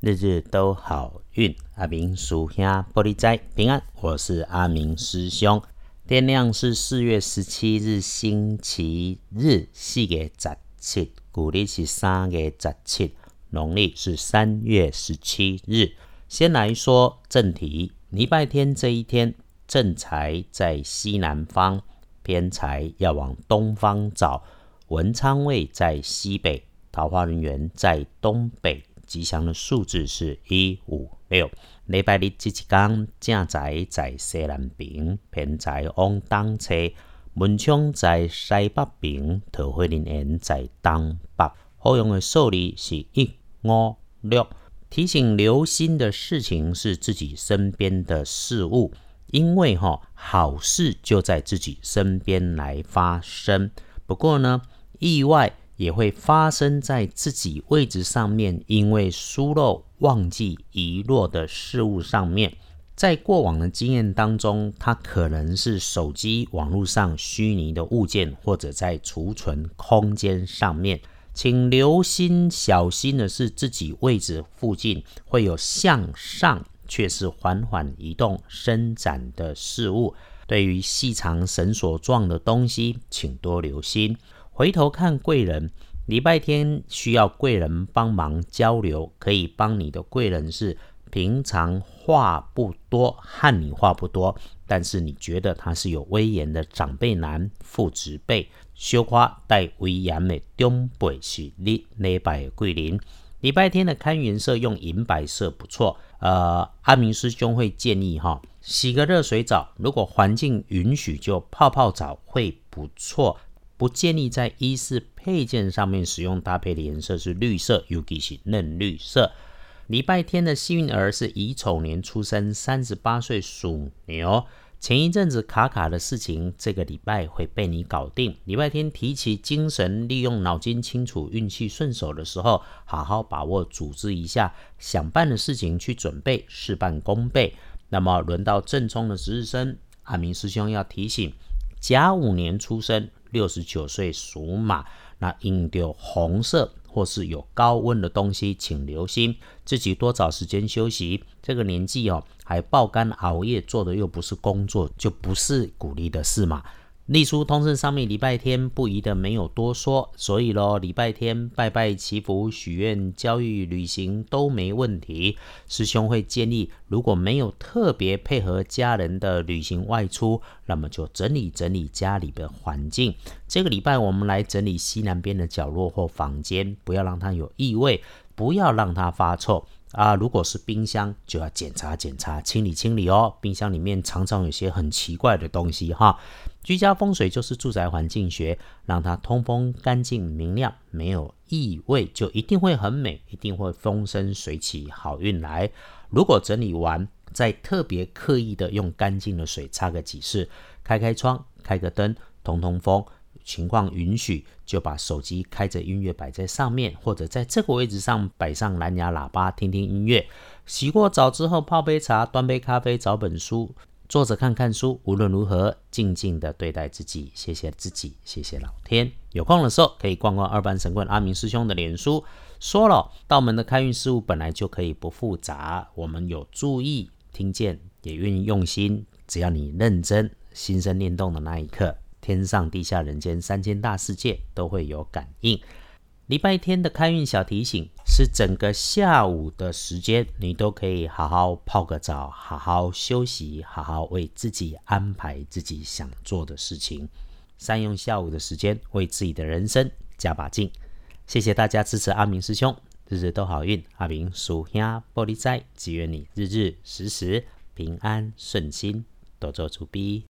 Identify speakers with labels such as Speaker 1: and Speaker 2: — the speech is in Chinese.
Speaker 1: 日日都好运。阿明属兄玻璃斋平安，我是阿明师兄。天亮是四月十七日星期日，四月十七，古历是三月十七，农历是三月十七日。先来说正题，礼拜天这一天，正财在西南方，偏财要往东方找。文昌位在西北，桃花人员在东北。吉祥的数字是一五六。礼拜日这一天，正在在西南边，偏在往东侧。文昌在西北边，桃花人缘在东北。好用的数字是一五六。提醒留心的事情是自己身边的事物，因为哈好事就在自己身边来发生。不过呢，意外。也会发生在自己位置上面，因为疏漏、忘记、遗落的事物上面。在过往的经验当中，它可能是手机网络上虚拟的物件，或者在储存空间上面。请留心、小心的是，自己位置附近会有向上却是缓缓移动、伸展的事物。对于细长绳索状的东西，请多留心。回头看贵人，礼拜天需要贵人帮忙交流，可以帮你的贵人是平常话不多，和你话不多，但是你觉得他是有威严的长辈男、父执辈，绣花带威严的东北是你礼拜贵人。礼拜天的看颜色用银白色不错，呃，阿明师兄会建议哈，洗个热水澡，如果环境允许就泡泡澡会不错。不建议在衣饰配件上面使用搭配的颜色是绿色，尤其是嫩绿色。礼拜天的幸运儿是乙丑年出生，三十八岁属牛。前一阵子卡卡的事情，这个礼拜会被你搞定。礼拜天提起精神，利用脑筋清楚，运气顺手的时候，好好把握，组织一下想办的事情去准备，事半功倍。那么轮到正冲的值日生，阿明师兄要提醒，甲午年出生。六十九岁属马，那应丢红色或是有高温的东西，请留心，自己多找时间休息。这个年纪哦，还爆肝熬夜做的又不是工作，就不是鼓励的事嘛。隶书通胜上面礼拜天不宜的没有多说，所以咯，礼拜天拜拜祈福、许愿、教育、旅行都没问题。师兄会建议，如果没有特别配合家人的旅行外出，那么就整理整理家里的环境。这个礼拜我们来整理西南边的角落或房间，不要让它有异味，不要让它发臭。啊，如果是冰箱，就要检查检查、清理清理哦。冰箱里面常常有些很奇怪的东西哈。居家风水就是住宅环境学，让它通风、干净、明亮，没有异味，就一定会很美，一定会风生水起，好运来。如果整理完，再特别刻意的用干净的水擦个几次，开开窗、开个灯，通通风。情况允许，就把手机开着音乐摆在上面，或者在这个位置上摆上蓝牙喇叭，听听音乐。洗过澡之后，泡杯茶，端杯咖啡，找本书，坐着看看书。无论如何，静静的对待自己，谢谢自己，谢谢老天。有空的时候，可以逛逛二班神棍阿明师兄的脸书。说了，道门的开运事物本来就可以不复杂，我们有注意听见，也愿意用心。只要你认真，心生念动的那一刻。天上地下人间三千大世界都会有感应。礼拜天的开运小提醒是整个下午的时间，你都可以好好泡个澡，好好休息，好好为自己安排自己想做的事情，善用下午的时间为自己的人生加把劲。谢谢大家支持阿明师兄，日日都好运。阿明属兄玻璃斋，祈愿你日日时时平安顺心，多做主逼。